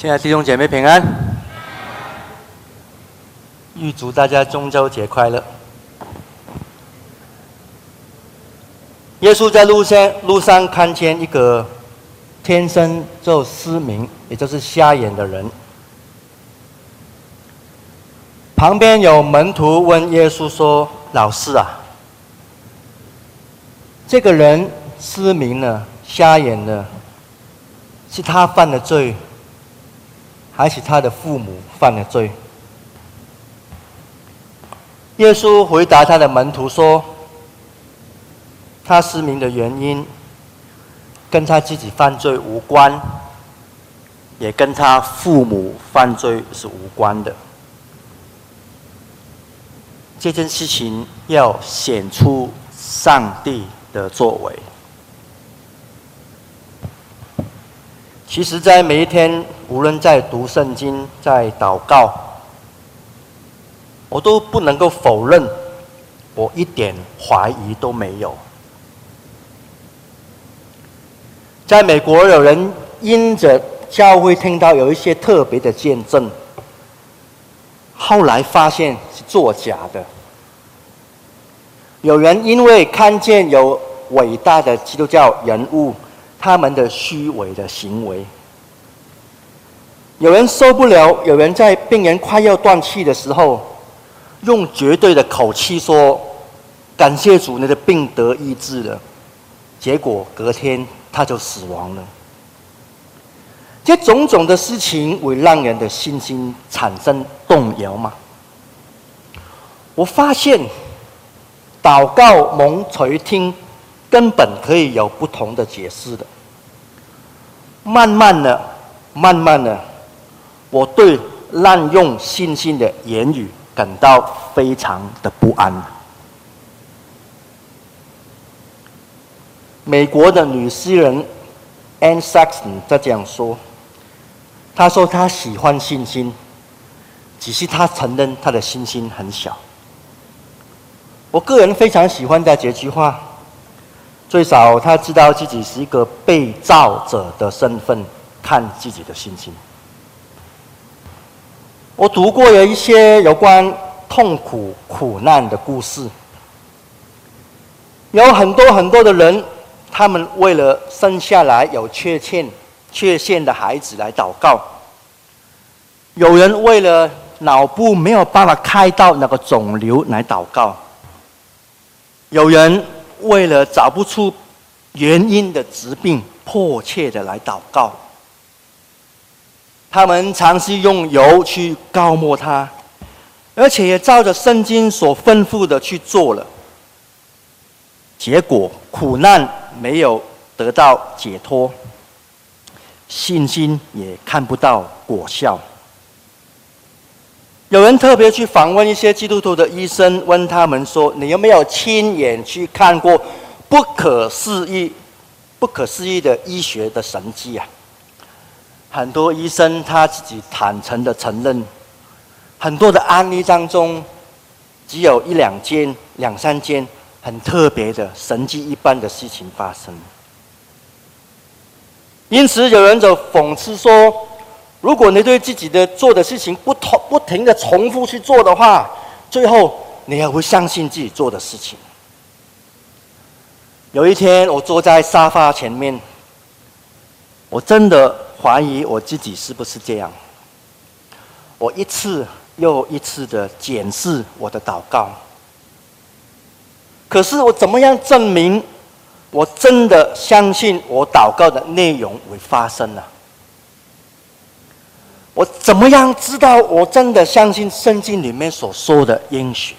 亲爱弟兄姐妹平安，预祝大家中秋节快乐。耶稣在路上路上看见一个天生就失明，也就是瞎眼的人。旁边有门徒问耶稣说：“老师啊，这个人失明了、瞎眼了，是他犯的罪？”还是他的父母犯了罪。耶稣回答他的门徒说：“他失明的原因，跟他自己犯罪无关，也跟他父母犯罪是无关的。这件事情要显出上帝的作为。”其实，在每一天，无论在读圣经、在祷告，我都不能够否认，我一点怀疑都没有。在美国，有人因着教会听到有一些特别的见证，后来发现是作假的。有人因为看见有伟大的基督教人物。他们的虚伪的行为，有人受不了，有人在病人快要断气的时候，用绝对的口气说：“感谢主，你的病得医治了。”结果隔天他就死亡了。这种种的事情会让人的信心产生动摇吗？我发现，祷告蒙垂听。根本可以有不同的解释的。慢慢的，慢慢的，我对滥用信心的言语感到非常的不安。美国的女诗人 Anne Sexton 她这样说：“她说她喜欢信心，只是她承认她的信心很小。”我个人非常喜欢的这句话。最少他知道自己是一个被造者的身份，看自己的心情。我读过有一些有关痛苦苦难的故事，有很多很多的人，他们为了生下来有缺陷、缺陷的孩子来祷告；有人为了脑部没有办法开到那个肿瘤来祷告；有人。为了找不出原因的疾病，迫切的来祷告。他们尝试用油去膏抹它，而且也照着圣经所吩咐的去做了。结果苦难没有得到解脱，信心也看不到果效。有人特别去访问一些基督徒的医生，问他们说：“你有没有亲眼去看过不可思议、不可思议的医学的神迹啊？”很多医生他自己坦诚的承认，很多的案例当中，只有一两件、两三件很特别的神迹一般的事情发生。因此，有人就讽刺说。如果你对自己的做的事情不同不停的重复去做的话，最后你也会相信自己做的事情。有一天，我坐在沙发前面，我真的怀疑我自己是不是这样。我一次又一次的检视我的祷告，可是我怎么样证明我真的相信我祷告的内容会发生呢？我怎么样知道我真的相信圣经里面所说的应许？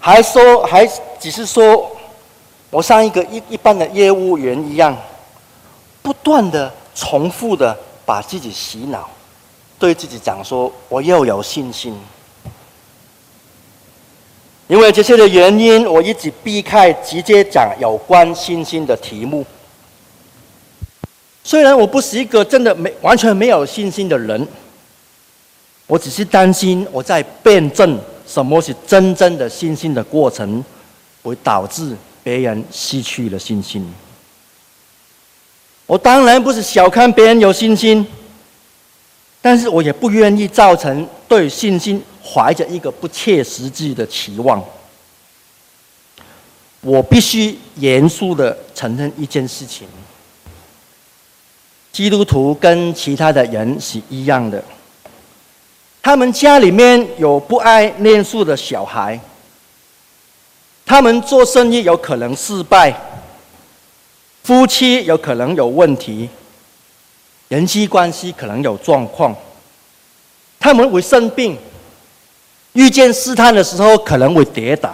还说还只是说，我像一个一一般的业务员一样，不断的重复的把自己洗脑，对自己讲说我又有信心。因为这些的原因，我一直避开直接讲有关信心的题目。虽然我不是一个真的没完全没有信心的人，我只是担心我在辩证什么是真正的信心的过程，会导致别人失去了信心。我当然不是小看别人有信心，但是我也不愿意造成对信心怀着一个不切实际的期望。我必须严肃的承认一件事情：基督徒跟其他的人是一样的，他们家里面有不爱念书的小孩，他们做生意有可能失败。夫妻有可能有问题，人际关系可能有状况，他们会生病，遇见试探的时候可能会跌倒，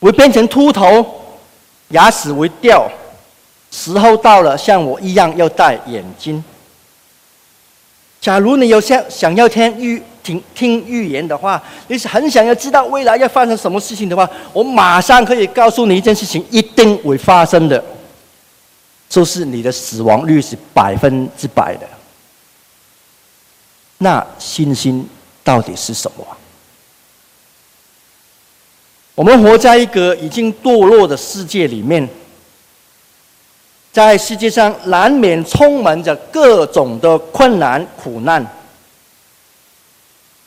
会变成秃头，牙齿会掉，时候到了像我一样要戴眼镜。假如你有想想要听预听听预言的话，你是很想要知道未来要发生什么事情的话，我马上可以告诉你一件事情，一定会发生的，就是你的死亡率是百分之百的。那信心到底是什么？我们活在一个已经堕落的世界里面。在世界上难免充满着各种的困难苦难，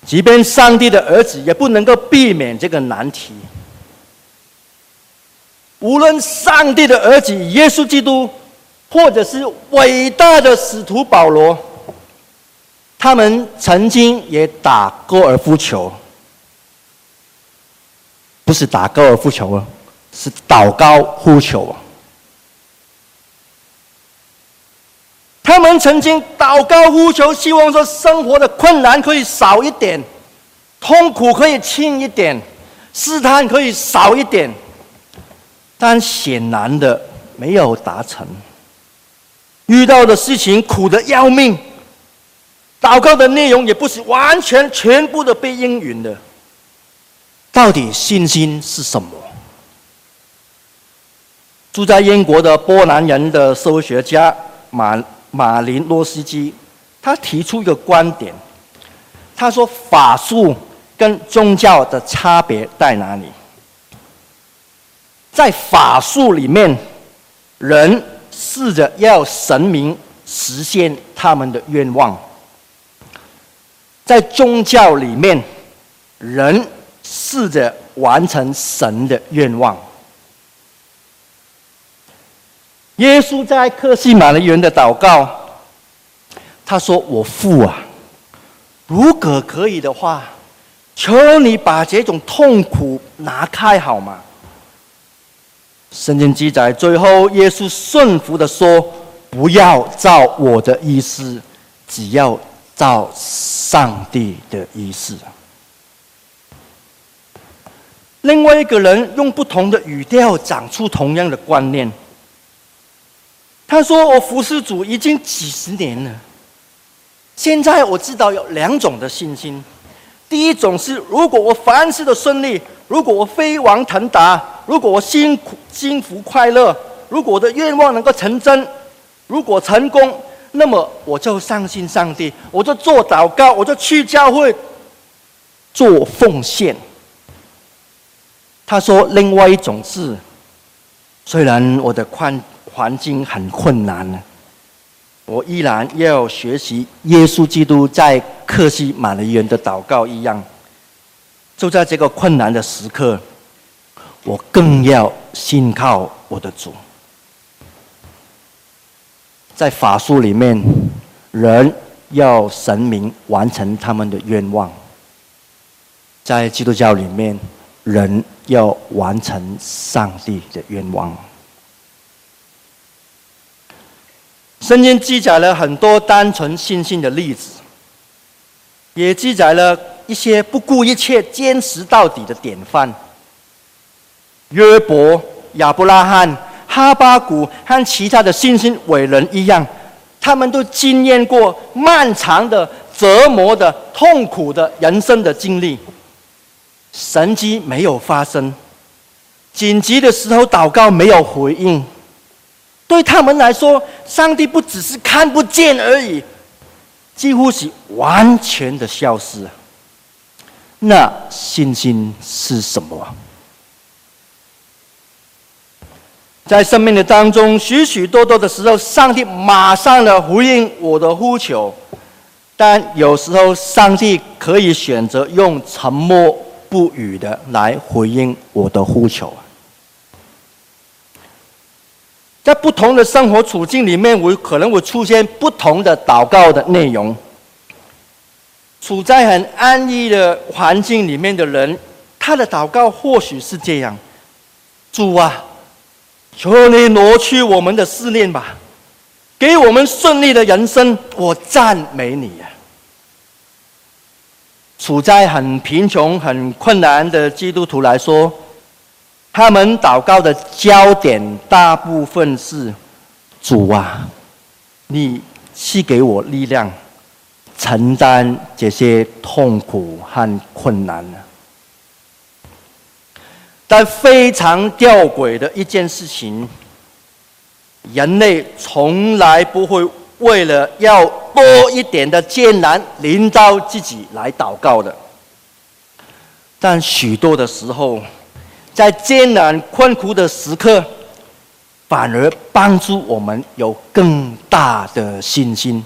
即便上帝的儿子也不能够避免这个难题。无论上帝的儿子耶稣基督，或者是伟大的使徒保罗，他们曾经也打高尔夫球，不是打高尔夫球啊，是祷告呼求啊。他们曾经祷告呼求，希望说生活的困难可以少一点，痛苦可以轻一点，试探可以少一点，但显然的没有达成。遇到的事情苦得要命，祷告的内容也不是完全全部的被应允的。到底信心是什么？住在英国的波兰人的社会学家马。马林洛斯基，他提出一个观点，他说法术跟宗教的差别在哪里？在法术里面，人试着要神明实现他们的愿望；在宗教里面，人试着完成神的愿望。耶稣在克西马尼园的祷告，他说：“我父啊，如果可以的话，求你把这种痛苦拿开好吗？”圣经记载，最后耶稣顺服的说：“不要照我的意思，只要照上帝的意思。”另外一个人用不同的语调讲出同样的观念。他说：“我服侍主已经几十年了。现在我知道有两种的信心，第一种是如果我凡事都顺利，如果我飞黄腾达，如果我幸苦幸福快乐，如果我的愿望能够成真，如果成功，那么我就相信上帝，我就做祷告，我就去教会做奉献。”他说：“另外一种是，虽然我的宽。”环境很困难，我依然要学习耶稣基督在克西马尼园的祷告一样。就在这个困难的时刻，我更要信靠我的主。在法术里面，人要神明完成他们的愿望；在基督教里面，人要完成上帝的愿望。圣经记载了很多单纯信心的例子，也记载了一些不顾一切坚持到底的典范。约伯、亚伯拉罕、哈巴谷和其他的信心伟人一样，他们都经验过漫长的折磨的痛苦的人生的经历，神迹没有发生，紧急的时候祷告没有回应。对他们来说，上帝不只是看不见而已，几乎是完全的消失。那信心是什么？在生命的当中，许许多多的时候，上帝马上的回应我的呼求，但有时候上帝可以选择用沉默不语的来回应我的呼求。在不同的生活处境里面，我可能会出现不同的祷告的内容。处在很安逸的环境里面的人，他的祷告或许是这样：主啊，求你挪去我们的试炼吧，给我们顺利的人生。我赞美你呀！处在很贫穷、很困难的基督徒来说。他们祷告的焦点大部分是：主啊，你赐给我力量，承担这些痛苦和困难。但非常吊诡的一件事情，人类从来不会为了要多一点的艰难临到自己来祷告的，但许多的时候。在艰难困苦的时刻，反而帮助我们有更大的信心，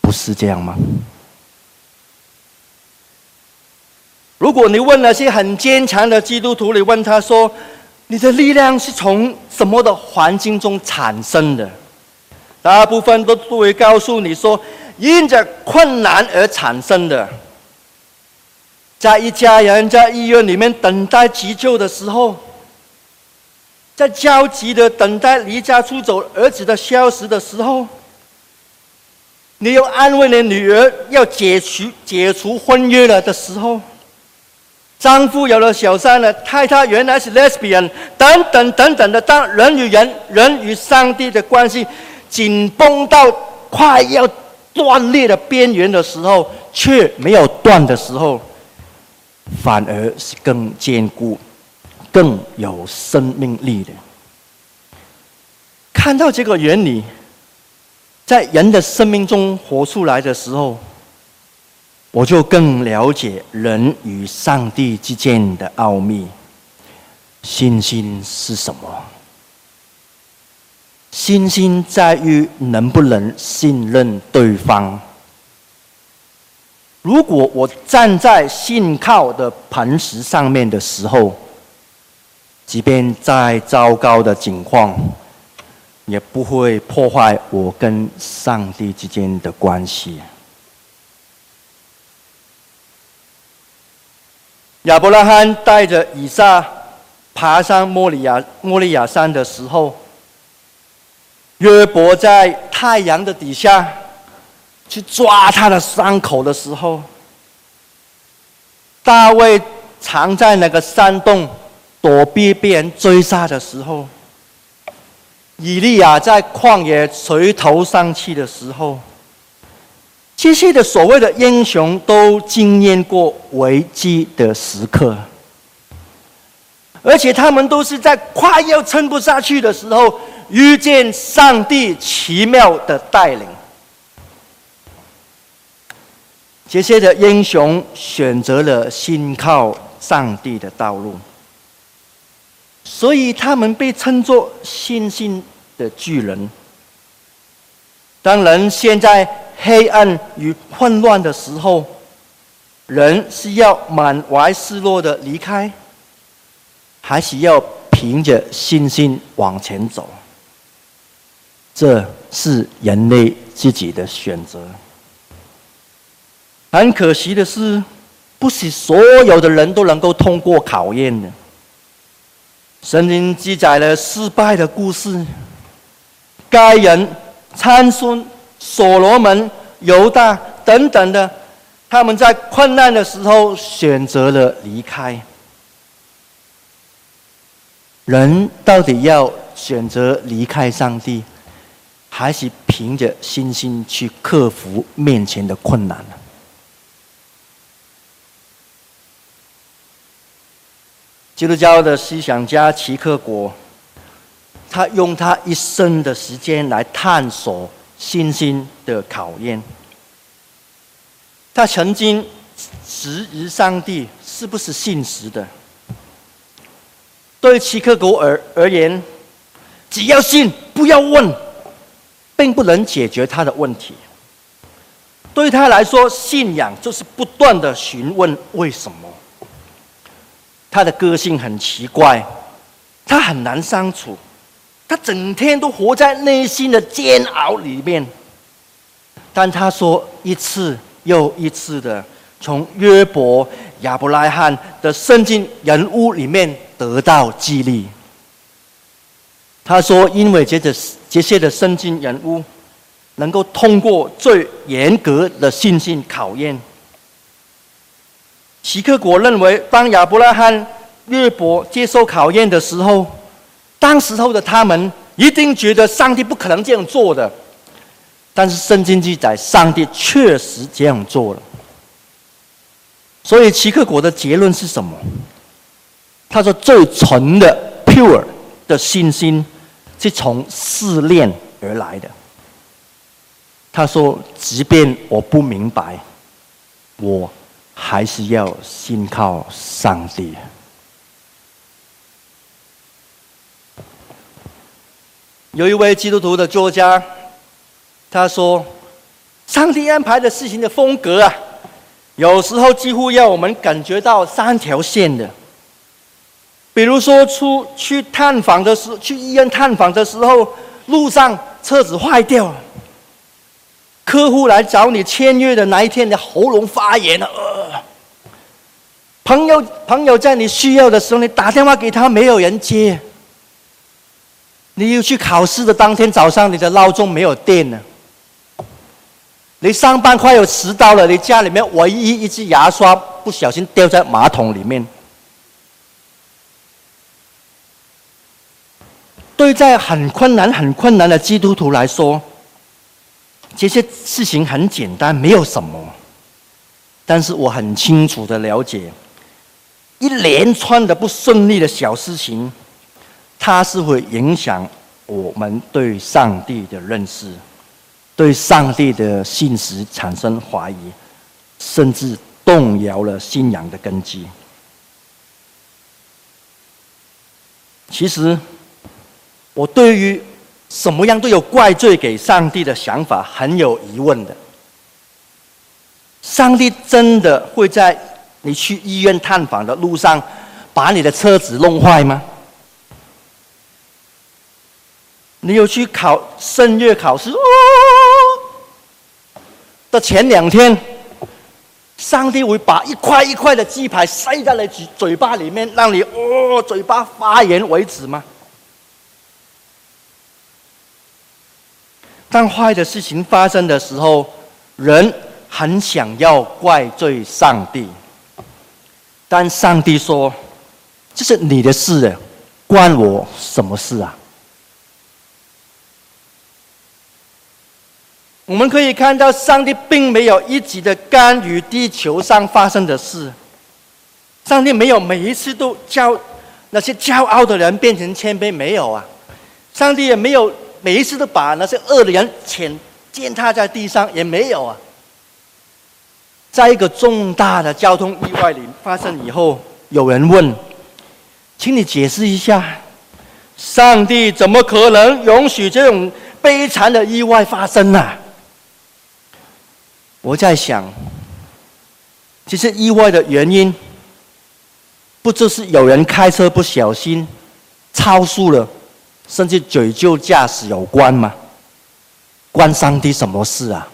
不是这样吗？如果你问那些很坚强的基督徒，你问他说：“你的力量是从什么的环境中产生的？”大部分都会告诉你说：“因着困难而产生的。”在一家人在医院里面等待急救的时候，在焦急的等待离家出走儿子的消息的时候，你又安慰你女儿要解除解除婚约了的时候，丈夫有了小三了，太太原来是 lesbian，等等等等的，当人与人、人与上帝的关系紧绷到快要断裂的边缘的时候，却没有断的时候。反而是更坚固、更有生命力的。看到这个原理在人的生命中活出来的时候，我就更了解人与上帝之间的奥秘。信心是什么？信心在于能不能信任对方。如果我站在信靠的磐石上面的时候，即便再糟糕的境况，也不会破坏我跟上帝之间的关系。亚伯拉罕带着以撒爬上莫利亚莫利亚山的时候，约伯在太阳的底下。去抓他的伤口的时候，大卫藏在那个山洞躲避被人追杀的时候，以利亚在旷野垂头丧气的时候，这些的所谓的英雄都经验过危机的时刻，而且他们都是在快要撑不下去的时候，遇见上帝奇妙的带领。这些的英雄选择了信靠上帝的道路，所以他们被称作信心的巨人。当人陷在黑暗与混乱的时候，人是要满怀失落的离开，还是要凭着信心往前走？这是人类自己的选择。很可惜的是，不是所有的人都能够通过考验的。圣经记载了失败的故事，该人、参孙、所罗门、犹大等等的，他们在困难的时候选择了离开。人到底要选择离开上帝，还是凭着信心去克服面前的困难呢？基督教的思想家齐克果，他用他一生的时间来探索信心的考验。他曾经质疑上帝是不是信实的，对齐克果而而言，只要信，不要问，并不能解决他的问题。对他来说，信仰就是不断的询问为什么。他的个性很奇怪，他很难相处，他整天都活在内心的煎熬里面。但他说一次又一次的从约伯、亚伯拉罕的圣经人物里面得到激励。他说，因为这些这些的圣经人物。能够通过最严格的信心考验。齐克果认为，当亚伯拉罕、约伯接受考验的时候，当时候的他们一定觉得上帝不可能这样做的。但是圣经记载，上帝确实这样做了。所以齐克果的结论是什么？他说：“最纯的 pure 的信心，是从试炼而来的。”他说：“即便我不明白，我还是要信靠上帝。”有一位基督徒的作家，他说：“上帝安排的事情的风格啊，有时候几乎要我们感觉到三条线的。比如说，出去探访的时候，去医院探访的时候，路上车子坏掉了。”客户来找你签约的那一天，你喉咙发炎了。呃，朋友朋友在你需要的时候，你打电话给他，没有人接。你又去考试的当天早上，你的闹钟没有电了。你上班快要迟到了，你家里面唯一一支牙刷不小心掉在马桶里面。对在很困难、很困难的基督徒来说。这些事情很简单，没有什么。但是我很清楚的了解，一连串的不顺利的小事情，它是会影响我们对上帝的认识，对上帝的信实产生怀疑，甚至动摇了信仰的根基。其实，我对于。什么样都有怪罪给上帝的想法，很有疑问的。上帝真的会在你去医院探访的路上，把你的车子弄坏吗？你有去考圣乐考试哦的前两天，上帝会把一块一块的鸡排塞在你嘴嘴巴里面，让你哦嘴巴发炎为止吗？当坏的事情发生的时候，人很想要怪罪上帝，但上帝说：“这是你的事，关我什么事啊？”我们可以看到，上帝并没有一直的干预地球上发生的事，上帝没有每一次都叫那些骄傲的人变成谦卑，没有啊，上帝也没有。每一次都把那些恶的人践践踏在地上，也没有啊。在一个重大的交通意外里发生以后，有人问：“请你解释一下，上帝怎么可能允许这种悲惨的意外发生呢？”我在想，其实意外的原因，不就是有人开车不小心超速了？甚至酒酒驾驶有关吗？关上帝什么事啊？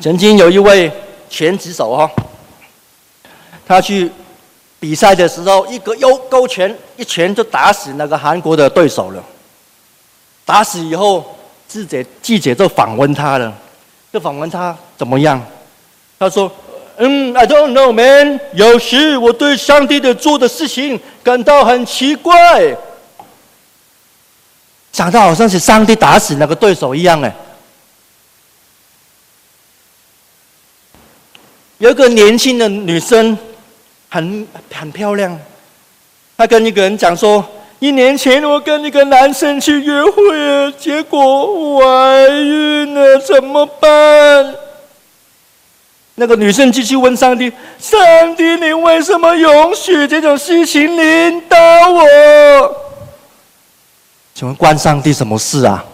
曾经有一位拳击手哈，他去比赛的时候，一个右勾拳，一拳就打死那个韩国的对手了。打死以后，记者记者就访问他了，就访问他怎么样？他说。嗯，I don't know, man。有时我对上帝的做的事情感到很奇怪，想到好像是上帝打死那个对手一样哎。有一个年轻的女生，很很漂亮，她跟一个人讲说：一年前我跟一个男生去约会，结果怀孕了，怎么办？那个女生继续问上帝：“上帝，你为什么允许这种事情临到我？”请问关上帝什么事啊？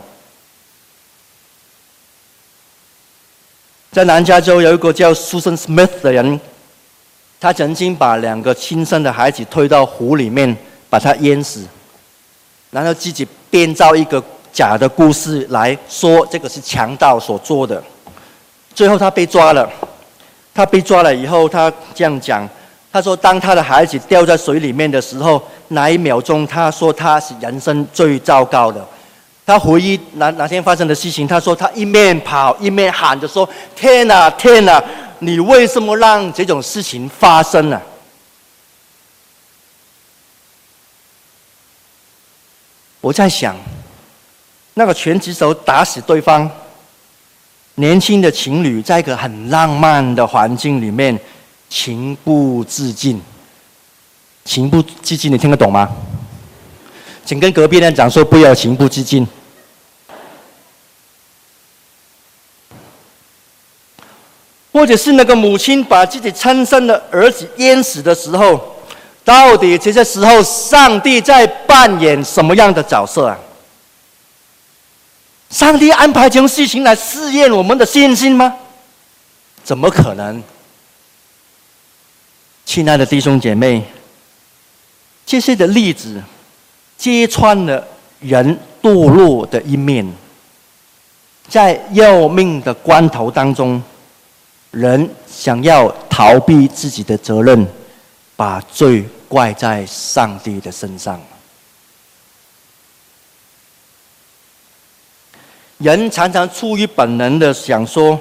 在南加州有一个叫 Susan Smith 的人，他曾经把两个亲生的孩子推到湖里面，把他淹死，然后自己编造一个假的故事来说这个是强盗所做的。最后他被抓了。他被抓了以后，他这样讲：“他说，当他的孩子掉在水里面的时候，那一秒钟，他说他是人生最糟糕的。他回忆哪哪天发生的事情，他说他一面跑一面喊着说：‘天哪，天哪，你为什么让这种事情发生呢？’我在想，那个拳击手打死对方。”年轻的情侣在一个很浪漫的环境里面，情不自禁。情不自禁，你听得懂吗？请跟隔壁人讲说，不要情不自禁。或者是那个母亲把自己亲生的儿子淹死的时候，到底这些时候上帝在扮演什么样的角色啊？上帝安排这种事情来试验我们的信心吗？怎么可能？亲爱的弟兄姐妹，这些的例子揭穿了人堕落的一面。在要命的关头当中，人想要逃避自己的责任，把罪怪在上帝的身上。人常常出于本能的想说，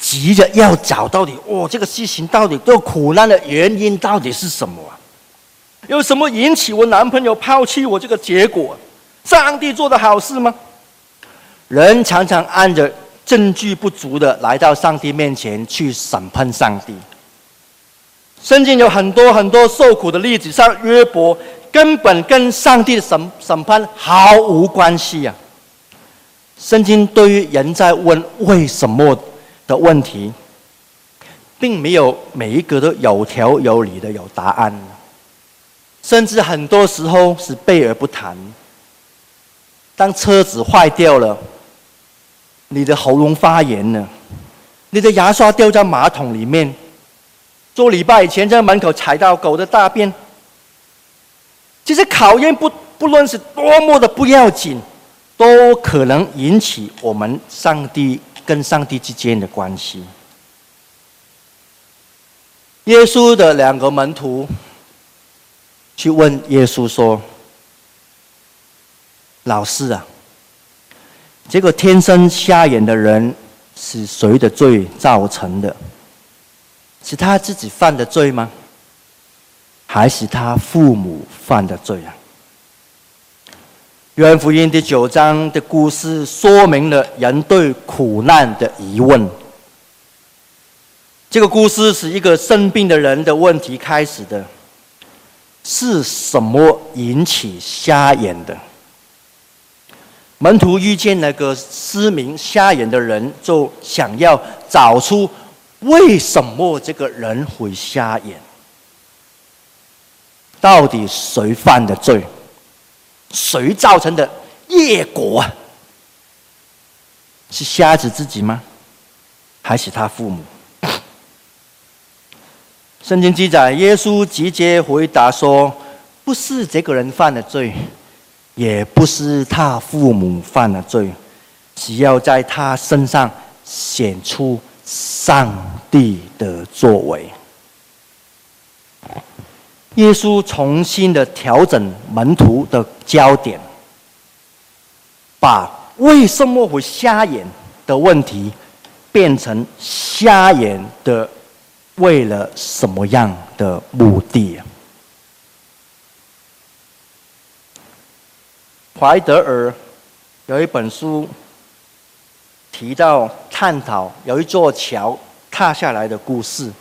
急着要找到底哦，这个事情到底这个苦难的原因到底是什么啊？有什么引起我男朋友抛弃我这个结果？上帝做的好事吗？人常常按着证据不足的来到上帝面前去审判上帝。圣经有很多很多受苦的例子，像约伯根本跟上帝的审审判毫无关系呀、啊。圣经对于人在问为什么的问题，并没有每一个都有条有理的有答案，甚至很多时候是避而不谈。当车子坏掉了，你的喉咙发炎了，你的牙刷掉在马桶里面，做礼拜以前在门口踩到狗的大便，其实考验不不论是多么的不要紧。都可能引起我们上帝跟上帝之间的关系。耶稣的两个门徒去问耶稣说：“老师啊，这个天生瞎眼的人是谁的罪造成的？是他自己犯的罪吗？还是他父母犯的罪啊？”约翰福音第九章的故事说明了人对苦难的疑问。这个故事是一个生病的人的问题开始的。是什么引起瞎眼的？门徒遇见那个失明瞎眼的人，就想要找出为什么这个人会瞎眼？到底谁犯的罪？谁造成的业果？是瞎子自己吗？还是他父母？圣经记载，耶稣直接回答说：“不是这个人犯的罪，也不是他父母犯的罪，只要在他身上显出上帝的作为。”耶稣重新的调整门徒的焦点，把为什么会瞎眼的问题变成瞎眼的为了什么样的目的？怀德尔有一本书提到探讨有一座桥塌下来的故事，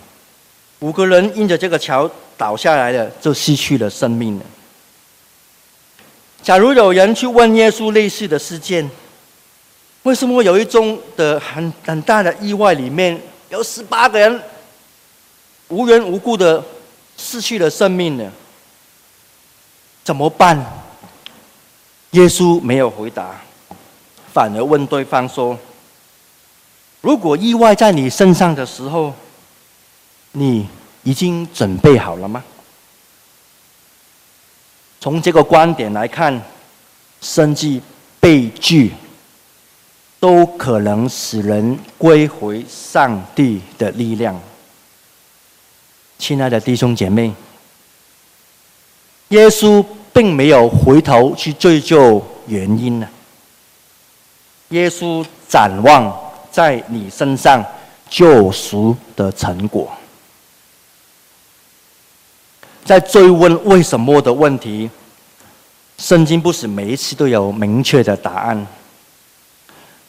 五个人因着这个桥。倒下来了，就失去了生命了。假如有人去问耶稣类似的事件，为什么有一宗的很很大的意外里面有十八个人无缘无故的失去了生命呢，怎么办？耶稣没有回答，反而问对方说：“如果意外在你身上的时候，你已经准备好了吗？”从这个观点来看，甚至被拒，都可能使人归回上帝的力量。亲爱的弟兄姐妹，耶稣并没有回头去追究原因呢。耶稣展望在你身上救赎的成果，在追问为什么的问题，圣经不是每一次都有明确的答案，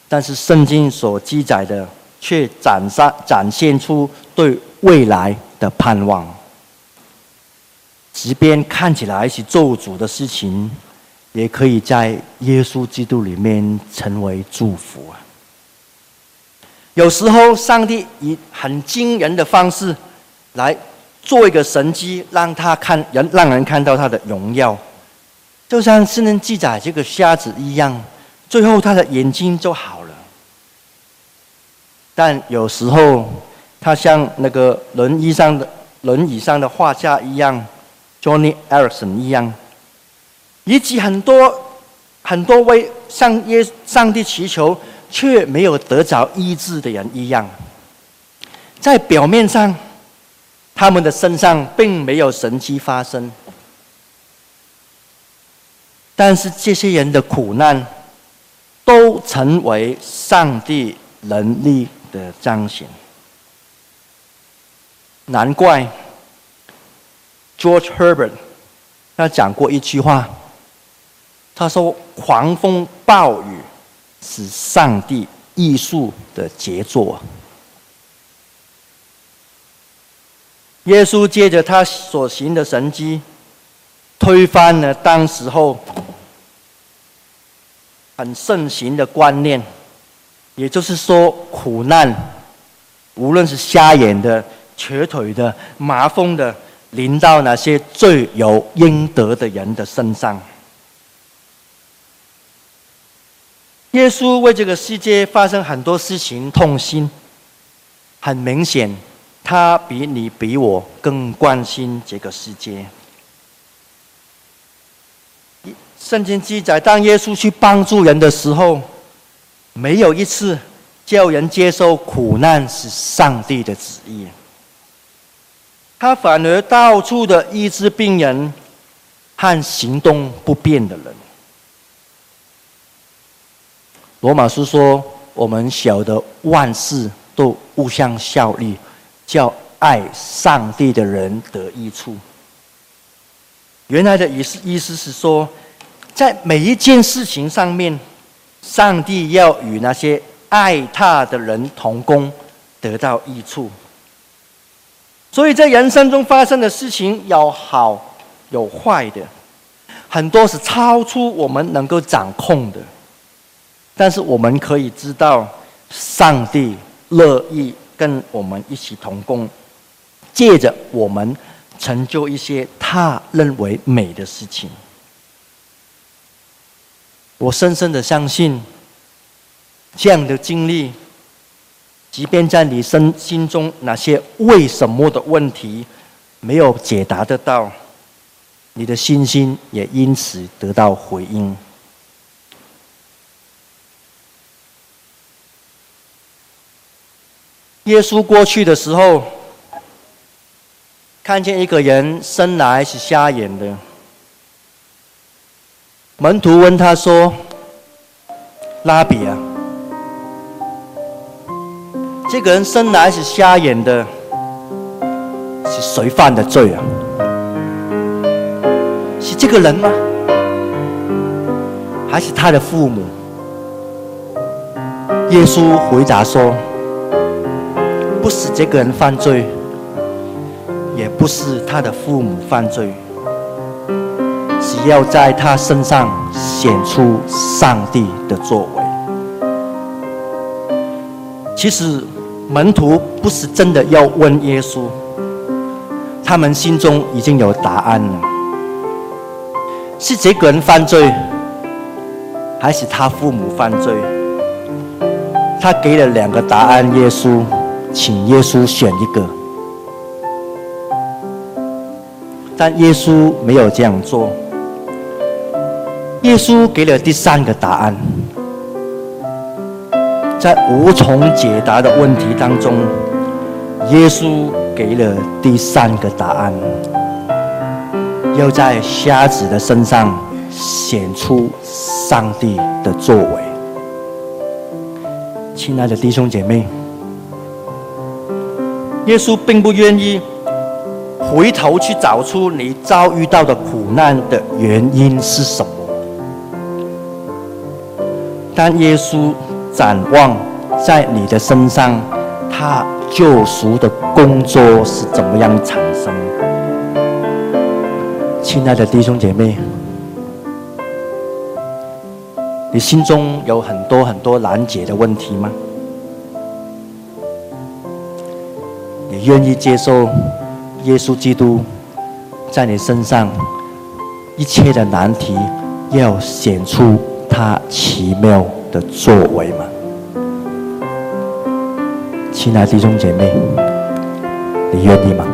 但是圣经所记载的却展上展现出对未来的盼望。即便看起来是咒诅的事情，也可以在耶稣基督里面成为祝福啊！有时候，上帝以很惊人的方式来做一个神迹，让他看人，让人看到他的荣耀。就像圣经记载这个瞎子一样，最后他的眼睛就好了。但有时候，他像那个轮椅上的轮椅上的画家一样，Johnny Erickson 一样，以及很多很多为向耶上帝祈求却没有得着医治的人一样，在表面上，他们的身上并没有神迹发生。但是这些人的苦难，都成为上帝能力的彰显。难怪 George Herbert 他讲过一句话，他说：“狂风暴雨是上帝艺术的杰作。”耶稣借着他所行的神迹，推翻了当时候。很盛行的观念，也就是说，苦难，无论是瞎眼的、瘸腿的、麻风的，临到那些罪有应得的人的身上。耶稣为这个世界发生很多事情痛心，很明显，他比你比我更关心这个世界。圣经记载，当耶稣去帮助人的时候，没有一次叫人接受苦难是上帝的旨意。他反而到处的医治病人和行动不便的人。罗马书说：“我们晓得万事都互相效力，叫爱上帝的人得益处。”原来的意思意思是说。在每一件事情上面，上帝要与那些爱他的人同工，得到益处。所以在人生中发生的事情，有好有坏的，很多是超出我们能够掌控的。但是我们可以知道，上帝乐意跟我们一起同工，借着我们成就一些他认为美的事情。我深深的相信，这样的经历，即便在你身心中那些为什么的问题没有解答得到，你的信心也因此得到回应。耶稣过去的时候，看见一个人生来是瞎眼的。门徒问他说：“拉比啊，这个人生来是瞎眼的，是谁犯的罪啊？是这个人吗？还是他的父母？”耶稣回答说：“不是这个人犯罪，也不是他的父母犯罪。”只要在他身上显出上帝的作为。其实门徒不是真的要问耶稣，他们心中已经有答案了，是这个人犯罪，还是他父母犯罪？他给了两个答案，耶稣，请耶稣选一个。但耶稣没有这样做。耶稣给了第三个答案，在无从解答的问题当中，耶稣给了第三个答案，要在瞎子的身上显出上帝的作为。亲爱的弟兄姐妹，耶稣并不愿意回头去找出你遭遇到的苦难的原因是什么。但耶稣展望在你的身上，他救赎的工作是怎么样产生？亲爱的弟兄姐妹，你心中有很多很多难解的问题吗？你愿意接受耶稣基督在你身上一切的难题，要显出？他奇妙的作为吗？亲爱的弟兄姐妹，你愿意吗？